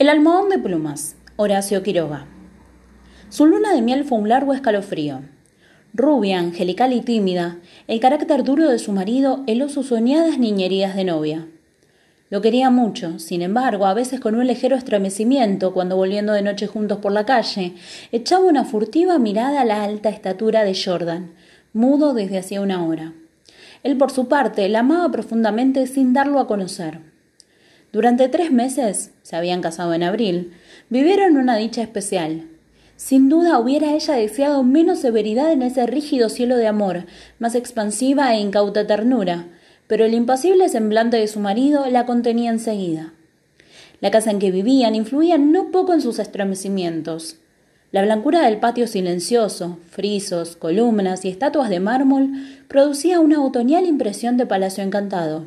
El almohadón de plumas, Horacio Quiroga. Su luna de miel fue un largo escalofrío. Rubia, angelical y tímida, el carácter duro de su marido heló sus soñadas niñerías de novia. Lo quería mucho, sin embargo, a veces con un ligero estremecimiento, cuando volviendo de noche juntos por la calle, echaba una furtiva mirada a la alta estatura de Jordan, mudo desde hacía una hora. Él, por su parte, la amaba profundamente sin darlo a conocer. Durante tres meses, se habían casado en abril, vivieron una dicha especial. Sin duda hubiera ella deseado menos severidad en ese rígido cielo de amor, más expansiva e incauta ternura, pero el impasible semblante de su marido la contenía enseguida. La casa en que vivían influía no poco en sus estremecimientos. La blancura del patio silencioso, frisos, columnas y estatuas de mármol producía una otoñal impresión de palacio encantado.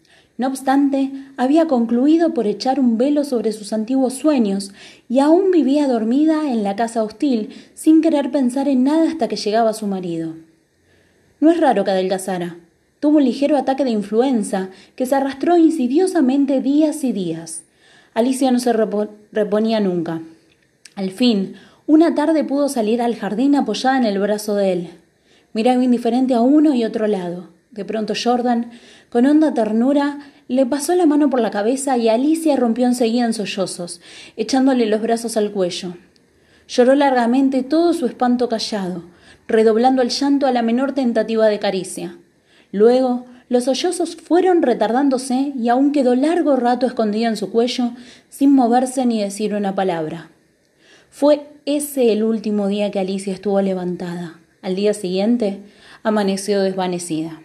no obstante, había concluido por echar un velo sobre sus antiguos sueños y aún vivía dormida en la casa hostil sin querer pensar en nada hasta que llegaba su marido. No es raro que adelgazara. Tuvo un ligero ataque de influenza que se arrastró insidiosamente días y días. Alicia no se reponía nunca. Al fin, una tarde pudo salir al jardín apoyada en el brazo de él. Miraba indiferente a uno y otro lado. De pronto Jordan, con honda ternura, le pasó la mano por la cabeza y Alicia rompió enseguida en sollozos, echándole los brazos al cuello. Lloró largamente todo su espanto callado, redoblando el llanto a la menor tentativa de caricia. Luego, los sollozos fueron retardándose y aún quedó largo rato escondida en su cuello, sin moverse ni decir una palabra. Fue ese el último día que Alicia estuvo levantada. Al día siguiente, amaneció desvanecida.